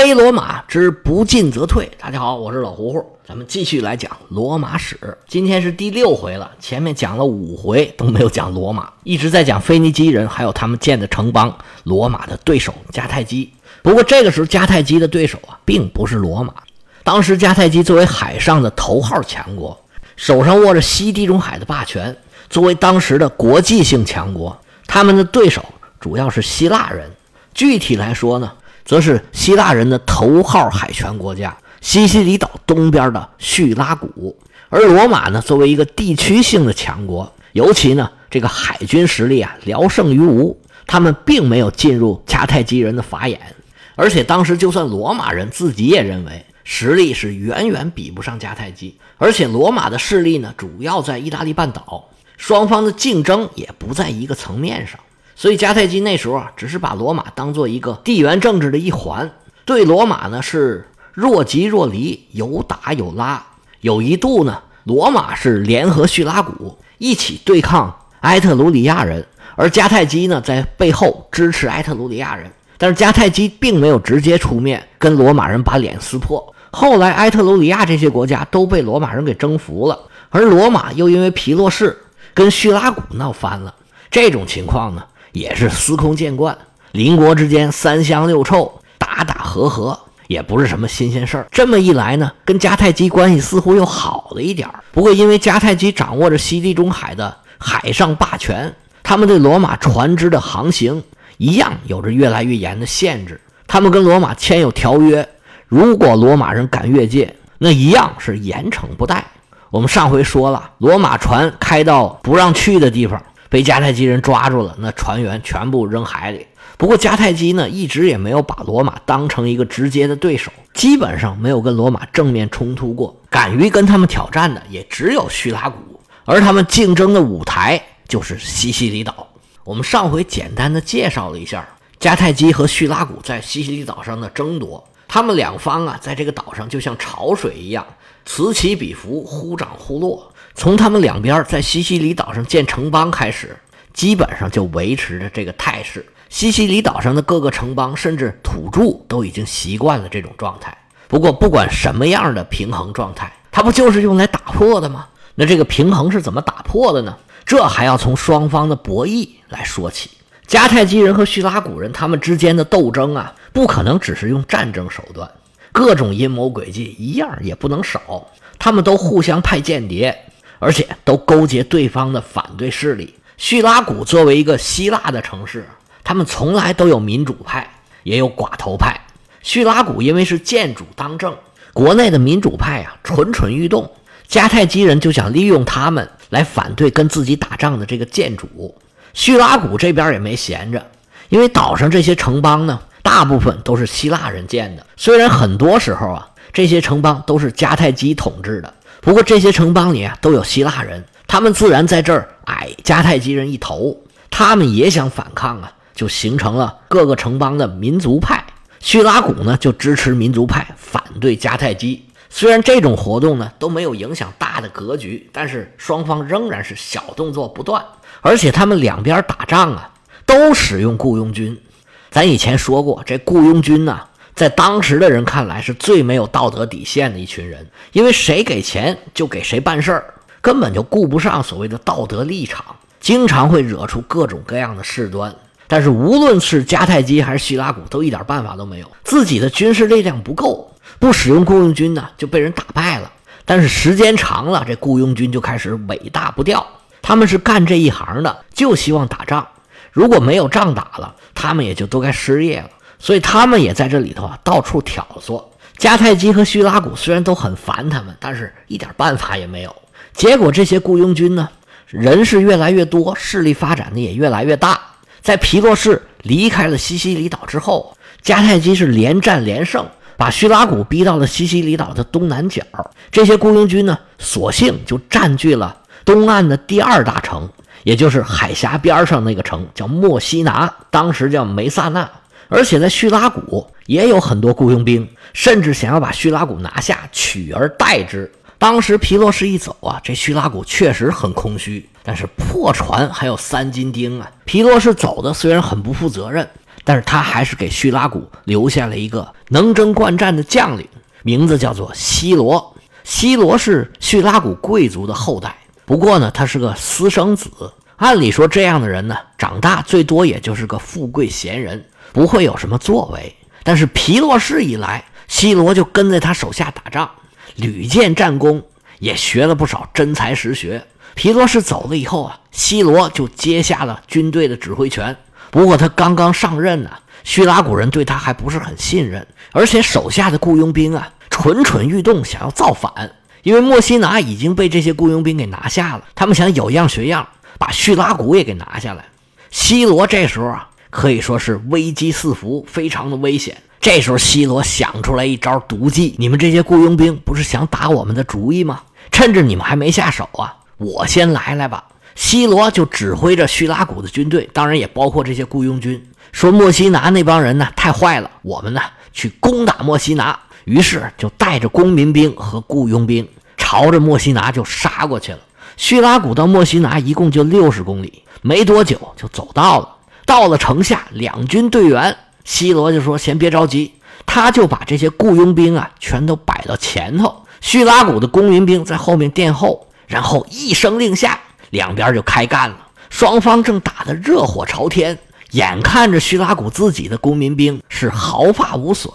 非罗马之不进则退。大家好，我是老胡胡，咱们继续来讲罗马史。今天是第六回了，前面讲了五回都没有讲罗马，一直在讲腓尼基人，还有他们建的城邦。罗马的对手迦太基。不过这个时候迦太基的对手啊，并不是罗马。当时迦太基作为海上的头号强国，手上握着西地中海的霸权，作为当时的国际性强国，他们的对手主要是希腊人。具体来说呢？则是希腊人的头号海权国家西西里岛东边的叙拉古，而罗马呢，作为一个地区性的强国，尤其呢这个海军实力啊聊胜于无，他们并没有进入迦太基人的法眼，而且当时就算罗马人自己也认为实力是远远比不上迦太基，而且罗马的势力呢主要在意大利半岛，双方的竞争也不在一个层面上。所以迦太基那时候啊，只是把罗马当做一个地缘政治的一环，对罗马呢是若即若离，有打有拉。有一度呢，罗马是联合叙拉古一起对抗埃特鲁里亚人，而迦太基呢在背后支持埃特鲁里亚人。但是迦太基并没有直接出面跟罗马人把脸撕破。后来埃特鲁里亚这些国家都被罗马人给征服了，而罗马又因为皮洛士跟叙拉古闹翻了，这种情况呢。也是司空见惯，邻国之间三香六臭，打打和和也不是什么新鲜事儿。这么一来呢，跟迦太基关系似乎又好了一点儿。不过，因为迦太基掌握着西地中海的海上霸权，他们对罗马船只的航行一样有着越来越严的限制。他们跟罗马签有条约，如果罗马人敢越界，那一样是严惩不贷。我们上回说了，罗马船开到不让去的地方。被迦太基人抓住了，那船员全部扔海里。不过迦太基呢，一直也没有把罗马当成一个直接的对手，基本上没有跟罗马正面冲突过。敢于跟他们挑战的也只有叙拉古，而他们竞争的舞台就是西西里岛。我们上回简单的介绍了一下迦太基和叙拉古在西西里岛上的争夺，他们两方啊，在这个岛上就像潮水一样，此起彼伏，忽涨忽落。从他们两边在西西里岛上建城邦开始，基本上就维持着这个态势。西西里岛上的各个城邦，甚至土著都已经习惯了这种状态。不过，不管什么样的平衡状态，它不就是用来打破的吗？那这个平衡是怎么打破的呢？这还要从双方的博弈来说起。迦太基人和叙拉古人他们之间的斗争啊，不可能只是用战争手段，各种阴谋诡计一样也不能少。他们都互相派间谍。而且都勾结对方的反对势力。叙拉古作为一个希腊的城市，他们从来都有民主派，也有寡头派。叙拉古因为是建主当政，国内的民主派啊蠢蠢欲动，迦太基人就想利用他们来反对跟自己打仗的这个建主。叙拉古这边也没闲着，因为岛上这些城邦呢，大部分都是希腊人建的，虽然很多时候啊，这些城邦都是迦太基统治的。不过这些城邦里啊都有希腊人，他们自然在这儿矮迦太基人一头，他们也想反抗啊，就形成了各个城邦的民族派。叙拉古呢就支持民族派，反对迦太基。虽然这种活动呢都没有影响大的格局，但是双方仍然是小动作不断，而且他们两边打仗啊都使用雇佣军。咱以前说过，这雇佣军呢。在当时的人看来，是最没有道德底线的一群人，因为谁给钱就给谁办事儿，根本就顾不上所谓的道德立场，经常会惹出各种各样的事端。但是无论是迦太基还是希拉古，都一点办法都没有，自己的军事力量不够，不使用雇佣军呢，就被人打败了。但是时间长了，这雇佣军就开始尾大不掉，他们是干这一行的，就希望打仗，如果没有仗打了，他们也就都该失业了。所以他们也在这里头啊，到处挑唆。迦太基和叙拉古虽然都很烦他们，但是一点办法也没有。结果这些雇佣军呢，人是越来越多，势力发展的也越来越大。在皮洛士离开了西西里岛之后，迦太基是连战连胜，把叙拉古逼到了西西里岛的东南角。这些雇佣军呢，索性就占据了东岸的第二大城，也就是海峡边上那个城，叫墨西拿，当时叫梅萨纳。而且在叙拉古也有很多雇佣兵，甚至想要把叙拉古拿下，取而代之。当时皮洛士一走啊，这叙拉古确实很空虚，但是破船还有三斤钉啊。皮洛士走的虽然很不负责任，但是他还是给叙拉古留下了一个能征惯战的将领，名字叫做西罗。西罗是叙拉古贵族的后代，不过呢，他是个私生子。按理说，这样的人呢，长大最多也就是个富贵闲人，不会有什么作为。但是皮洛士一来，西罗就跟在他手下打仗，屡建战功，也学了不少真才实学。皮洛士走了以后啊，西罗就接下了军队的指挥权。不过他刚刚上任呢，叙拉古人对他还不是很信任，而且手下的雇佣兵啊，蠢蠢欲动，想要造反。因为墨西拿已经被这些雇佣兵给拿下了，他们想有样学样，把叙拉古也给拿下来。西罗这时候啊，可以说是危机四伏，非常的危险。这时候，西罗想出来一招毒计：你们这些雇佣兵不是想打我们的主意吗？趁着你们还没下手啊，我先来来吧。西罗就指挥着叙拉古的军队，当然也包括这些雇佣军，说莫西拿那帮人呢太坏了，我们呢去攻打莫西拿。于是就带着公民兵和雇佣兵，朝着莫西拿就杀过去了。叙拉古到莫西拿一共就六十公里，没多久就走到了。到了城下，两军队员，西罗就说：“先别着急。”他就把这些雇佣兵啊全都摆到前头，叙拉古的公民兵在后面殿后。然后一声令下，两边就开干了。双方正打得热火朝天，眼看着叙拉古自己的公民兵是毫发无损。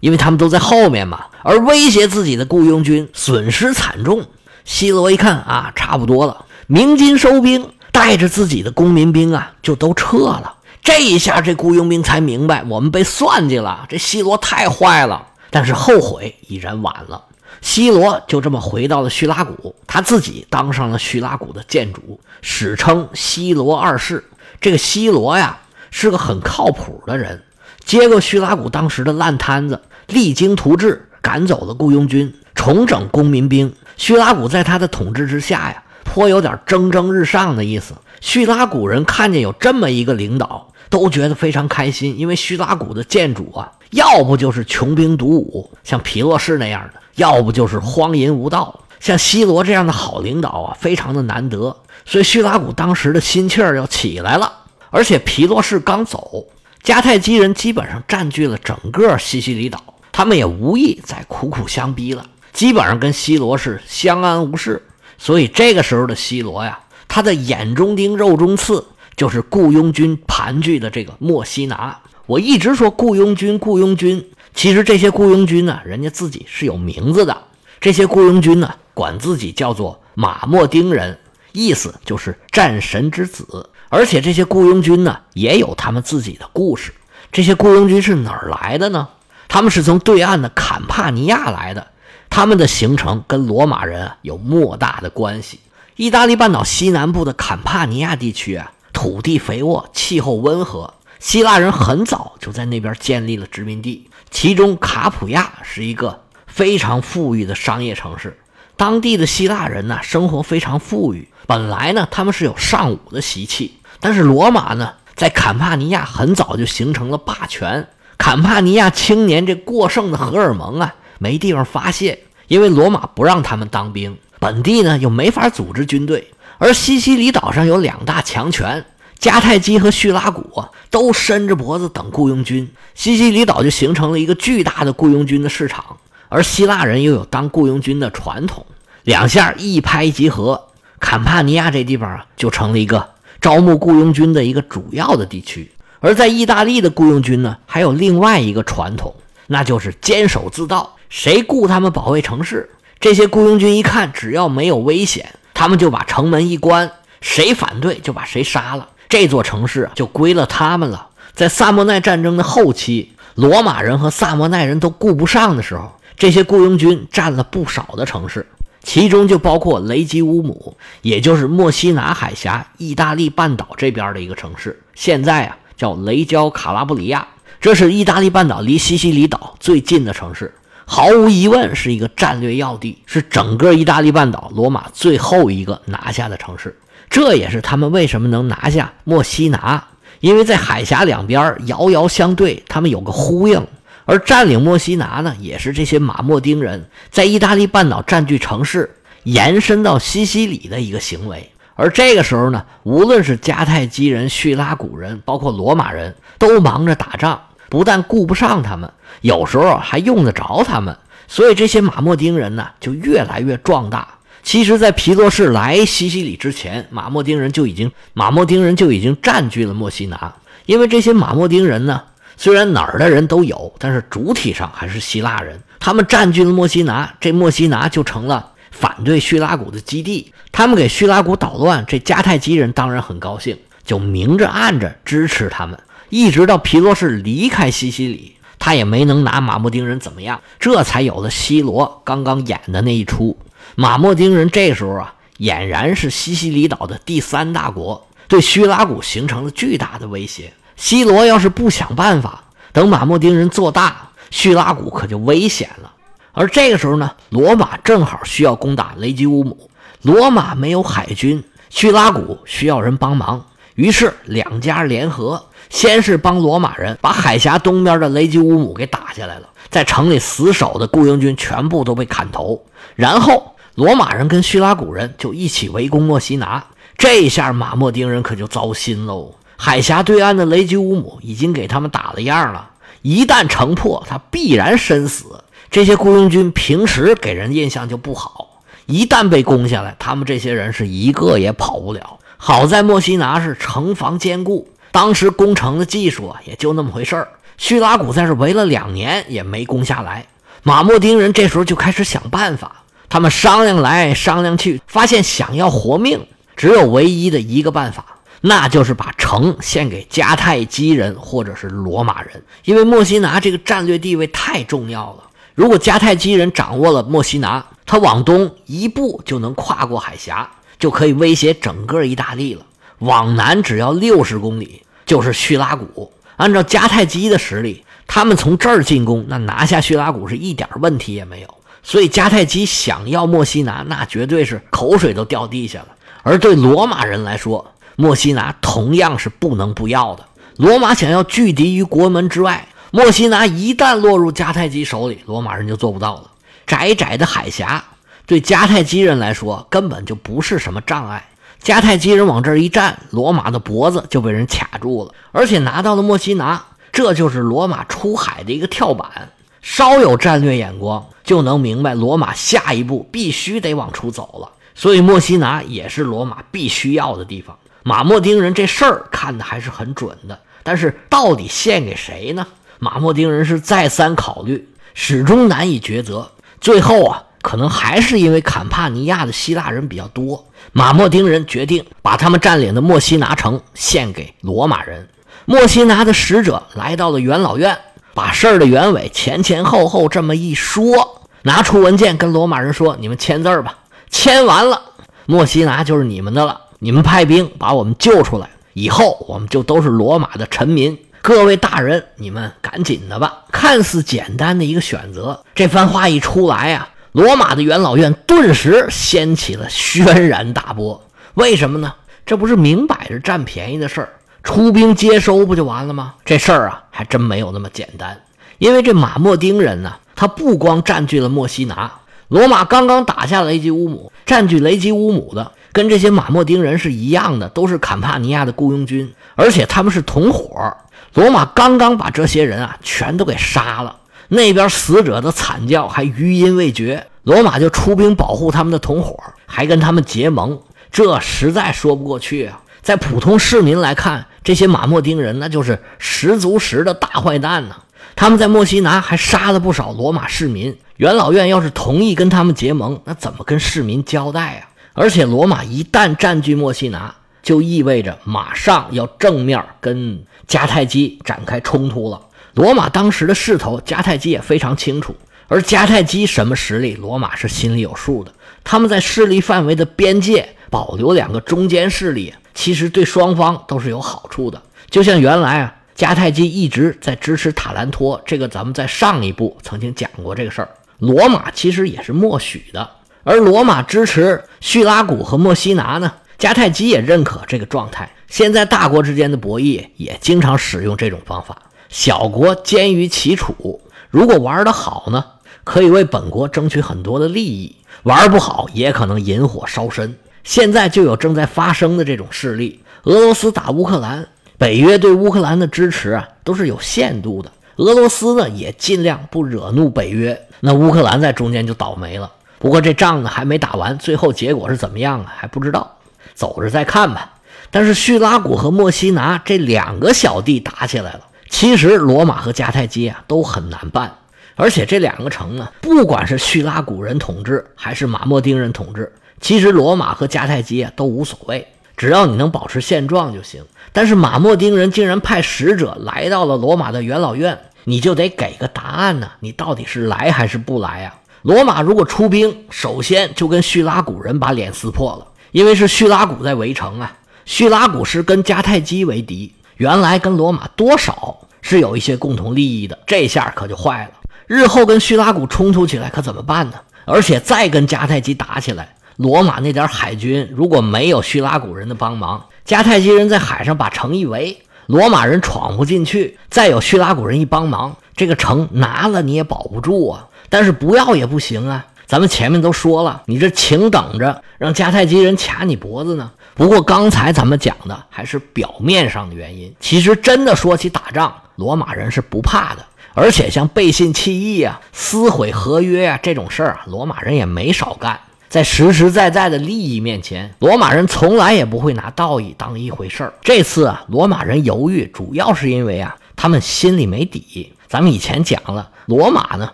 因为他们都在后面嘛，而威胁自己的雇佣军损失惨重。西罗一看啊，差不多了，鸣金收兵，带着自己的公民兵啊，就都撤了。这一下，这雇佣兵才明白我们被算计了。这西罗太坏了，但是后悔已然晚了。西罗就这么回到了叙拉古，他自己当上了叙拉古的建主，史称西罗二世。这个西罗呀，是个很靠谱的人。接过叙拉古当时的烂摊子，励精图治，赶走了雇佣军，重整公民兵。叙拉古在他的统治之下呀，颇有点蒸蒸日上的意思。叙拉古人看见有这么一个领导，都觉得非常开心，因为叙拉古的建主啊，要不就是穷兵黩武，像皮洛士那样的，要不就是荒淫无道，像西罗这样的好领导啊，非常的难得。所以叙拉古当时的心气儿要起来了，而且皮洛士刚走。迦太基人基本上占据了整个西西里岛，他们也无意再苦苦相逼了，基本上跟西罗是相安无事。所以这个时候的西罗呀，他的眼中钉、肉中刺就是雇佣军盘踞的这个墨西拿。我一直说雇佣军，雇佣军，其实这些雇佣军呢，人家自己是有名字的。这些雇佣军呢，管自己叫做马莫丁人，意思就是战神之子。而且这些雇佣军呢，也有他们自己的故事。这些雇佣军是哪儿来的呢？他们是从对岸的坎帕尼亚来的。他们的形成跟罗马人有莫大的关系。意大利半岛西南部的坎帕尼亚地区啊，土地肥沃，气候温和。希腊人很早就在那边建立了殖民地，其中卡普亚是一个非常富裕的商业城市。当地的希腊人呢，生活非常富裕。本来呢，他们是有尚武的习气。但是罗马呢，在坎帕尼亚很早就形成了霸权。坎帕尼亚青年这过剩的荷尔蒙啊，没地方发泄，因为罗马不让他们当兵，本地呢又没法组织军队。而西西里岛上有两大强权，迦太基和叙拉古，都伸着脖子等雇佣军。西西里岛就形成了一个巨大的雇佣军的市场，而希腊人又有当雇佣军的传统，两下一拍即合，坎帕尼亚这地方啊，就成了一个。招募雇佣军的一个主要的地区，而在意大利的雇佣军呢，还有另外一个传统，那就是坚守自盗。谁雇他们保卫城市，这些雇佣军一看只要没有危险，他们就把城门一关，谁反对就把谁杀了。这座城市就归了他们了。在萨莫奈战争的后期，罗马人和萨莫奈人都顾不上的时候，这些雇佣军占了不少的城市。其中就包括雷吉乌姆，也就是墨西拿海峡、意大利半岛这边的一个城市，现在啊叫雷焦卡拉布里亚。这是意大利半岛离西西里岛最近的城市，毫无疑问是一个战略要地，是整个意大利半岛罗马最后一个拿下的城市。这也是他们为什么能拿下墨西拿，因为在海峡两边遥遥相对，他们有个呼应。而占领墨西拿呢，也是这些马莫丁人在意大利半岛占据城市、延伸到西西里的一个行为。而这个时候呢，无论是迦太基人、叙拉古人，包括罗马人都忙着打仗，不但顾不上他们，有时候还用得着他们。所以这些马莫丁人呢，就越来越壮大。其实，在皮洛士来西西里之前，马莫丁人就已经马莫丁人就已经占据了墨西拿。因为这些马莫丁人呢，虽然哪儿的人都有，但是主体上还是希腊人。他们占据了墨西拿，这墨西拿就成了反对叙拉古的基地。他们给叙拉古捣乱，这迦太基人当然很高兴，就明着暗着支持他们。一直到皮洛士离开西西里。他也没能拿马莫丁人怎么样，这才有了西罗刚刚演的那一出。马莫丁人这时候啊，俨然是西西里岛的第三大国，对叙拉古形成了巨大的威胁。西罗要是不想办法，等马莫丁人做大，叙拉古可就危险了。而这个时候呢，罗马正好需要攻打雷吉乌姆，罗马没有海军，叙拉古需要人帮忙，于是两家联合。先是帮罗马人把海峡东边的雷吉乌姆给打下来了，在城里死守的雇佣军全部都被砍头。然后罗马人跟叙拉古人就一起围攻墨西拿，这下马莫丁人可就糟心喽。海峡对岸的雷吉乌姆已经给他们打了样了，一旦城破，他必然身死。这些雇佣军平时给人印象就不好，一旦被攻下来，他们这些人是一个也跑不了。好在墨西拿是城防坚固。当时攻城的技术，也就那么回事儿。叙拉古在这围了两年，也没攻下来。马莫丁人这时候就开始想办法，他们商量来商量去，发现想要活命，只有唯一的一个办法，那就是把城献给迦太基人或者是罗马人。因为墨西拿这个战略地位太重要了，如果迦太基人掌握了墨西拿，他往东一步就能跨过海峡，就可以威胁整个意大利了。往南只要六十公里就是叙拉古。按照迦太基的实力，他们从这儿进攻，那拿下叙拉古是一点问题也没有。所以迦太基想要墨西拿，那绝对是口水都掉地下了。而对罗马人来说，墨西拿同样是不能不要的。罗马想要拒敌于国门之外，墨西拿一旦落入迦太基手里，罗马人就做不到了。窄窄的海峡对迦太基人来说根本就不是什么障碍。迦太基人往这儿一站，罗马的脖子就被人卡住了，而且拿到了墨西拿，这就是罗马出海的一个跳板。稍有战略眼光，就能明白罗马下一步必须得往出走了。所以墨西拿也是罗马必须要的地方。马莫丁人这事儿看的还是很准的，但是到底献给谁呢？马莫丁人是再三考虑，始终难以抉择。最后啊。可能还是因为坎帕尼亚的希腊人比较多，马莫丁人决定把他们占领的墨西拿城献给罗马人。墨西拿的使者来到了元老院，把事儿的原委前前后后这么一说，拿出文件跟罗马人说：“你们签字吧，签完了，墨西拿就是你们的了。你们派兵把我们救出来，以后我们就都是罗马的臣民。各位大人，你们赶紧的吧。”看似简单的一个选择，这番话一出来呀。罗马的元老院顿时掀起了轩然大波，为什么呢？这不是明摆着占便宜的事儿，出兵接收不就完了吗？这事儿啊，还真没有那么简单。因为这马莫丁人呢，他不光占据了墨西拿，罗马刚刚打下雷吉乌姆，占据雷吉乌姆的跟这些马莫丁人是一样的，都是坎帕尼亚的雇佣军，而且他们是同伙。罗马刚刚把这些人啊全都给杀了。那边死者的惨叫还余音未绝，罗马就出兵保护他们的同伙，还跟他们结盟，这实在说不过去啊！在普通市民来看，这些马莫丁人那就是十足十的大坏蛋呢。他们在墨西拿还杀了不少罗马市民，元老院要是同意跟他们结盟，那怎么跟市民交代啊？而且罗马一旦占据墨西拿，就意味着马上要正面跟迦太基展开冲突了。罗马当时的势头，迦太基也非常清楚。而迦太基什么实力，罗马是心里有数的。他们在势力范围的边界保留两个中间势力，其实对双方都是有好处的。就像原来啊，迦太基一直在支持塔兰托，这个咱们在上一部曾经讲过这个事儿。罗马其实也是默许的，而罗马支持叙拉古和墨西拿呢，迦太基也认可这个状态。现在大国之间的博弈也经常使用这种方法。小国兼于其处，如果玩得好呢，可以为本国争取很多的利益；玩不好，也可能引火烧身。现在就有正在发生的这种事例。俄罗斯打乌克兰，北约对乌克兰的支持啊都是有限度的。俄罗斯呢也尽量不惹怒北约，那乌克兰在中间就倒霉了。不过这仗呢还没打完，最后结果是怎么样啊？还不知道，走着再看吧。但是叙拉古和墨西拿这两个小弟打起来了。其实罗马和迦太基啊都很难办，而且这两个城呢，不管是叙拉古人统治还是马莫丁人统治，其实罗马和迦太基啊都无所谓，只要你能保持现状就行。但是马莫丁人竟然派使者来到了罗马的元老院，你就得给个答案呢，你到底是来还是不来呀？罗马如果出兵，首先就跟叙拉古人把脸撕破了，因为是叙拉古在围城啊，叙拉古是跟迦太基为敌。原来跟罗马多少是有一些共同利益的，这下可就坏了。日后跟叙拉古冲突起来可怎么办呢？而且再跟迦太基打起来，罗马那点海军如果没有叙拉古人的帮忙，迦太基人在海上把城一围，罗马人闯不进去。再有叙拉古人一帮忙，这个城拿了你也保不住啊。但是不要也不行啊。咱们前面都说了，你这请等着让迦太基人卡你脖子呢。不过刚才咱们讲的还是表面上的原因，其实真的说起打仗，罗马人是不怕的。而且像背信弃义啊、撕毁合约啊这种事儿啊，罗马人也没少干。在实实在在的利益面前，罗马人从来也不会拿道义当一回事儿。这次啊，罗马人犹豫，主要是因为啊，他们心里没底。咱们以前讲了，罗马呢。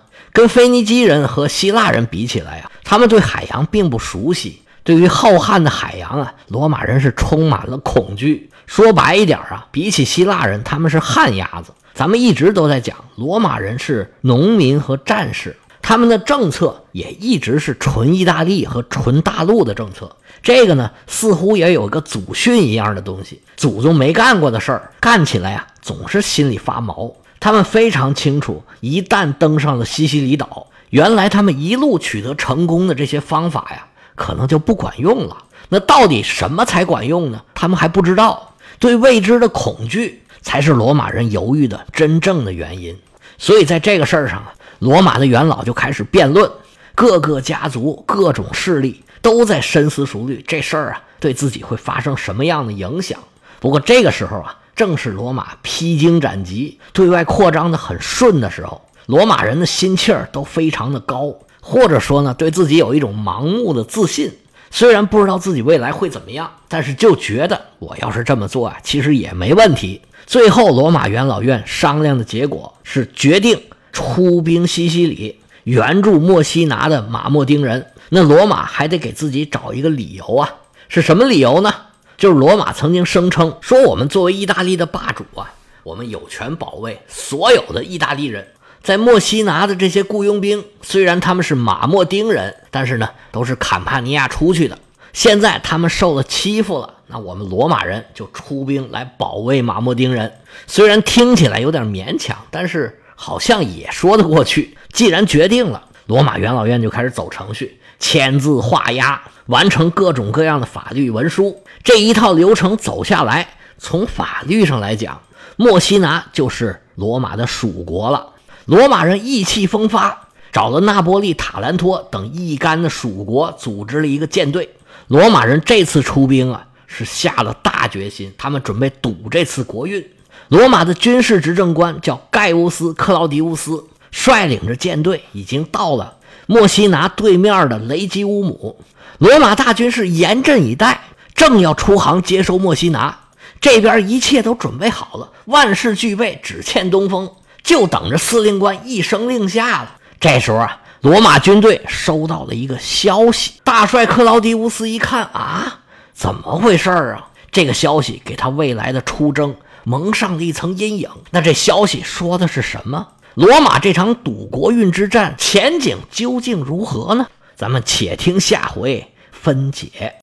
跟腓尼基人和希腊人比起来啊，他们对海洋并不熟悉。对于浩瀚的海洋啊，罗马人是充满了恐惧。说白一点啊，比起希腊人，他们是旱鸭子。咱们一直都在讲，罗马人是农民和战士，他们的政策也一直是纯意大利和纯大陆的政策。这个呢，似乎也有个祖训一样的东西，祖宗没干过的事儿，干起来啊，总是心里发毛。他们非常清楚，一旦登上了西西里岛，原来他们一路取得成功的这些方法呀，可能就不管用了。那到底什么才管用呢？他们还不知道。对未知的恐惧才是罗马人犹豫的真正的原因。所以在这个事儿上，罗马的元老就开始辩论，各个家族、各种势力都在深思熟虑这事儿啊，对自己会发生什么样的影响。不过这个时候啊。正是罗马披荆斩棘、对外扩张的很顺的时候，罗马人的心气儿都非常的高，或者说呢，对自己有一种盲目的自信。虽然不知道自己未来会怎么样，但是就觉得我要是这么做啊，其实也没问题。最后，罗马元老院商量的结果是决定出兵西西里，援助墨西拿的马莫丁人。那罗马还得给自己找一个理由啊，是什么理由呢？就是罗马曾经声称说，我们作为意大利的霸主啊，我们有权保卫所有的意大利人。在墨西拿的这些雇佣兵，虽然他们是马莫丁人，但是呢，都是坎帕尼亚出去的。现在他们受了欺负了，那我们罗马人就出兵来保卫马莫丁人。虽然听起来有点勉强，但是好像也说得过去。既然决定了，罗马元老院就开始走程序，签字画押，完成各种各样的法律文书。这一套流程走下来，从法律上来讲，墨西拿就是罗马的属国了。罗马人意气风发，找了那波利、塔兰托等一干的属国，组织了一个舰队。罗马人这次出兵啊，是下了大决心，他们准备赌这次国运。罗马的军事执政官叫盖乌斯·克劳迪乌斯，率领着舰队已经到了墨西拿对面的雷吉乌姆。罗马大军是严阵以待。正要出航接收墨西拿，这边一切都准备好了，万事俱备，只欠东风，就等着司令官一声令下了。这时候啊，罗马军队收到了一个消息，大帅克劳迪乌斯一看啊，怎么回事啊？这个消息给他未来的出征蒙上了一层阴影。那这消息说的是什么？罗马这场赌国运之战前景究竟如何呢？咱们且听下回分解。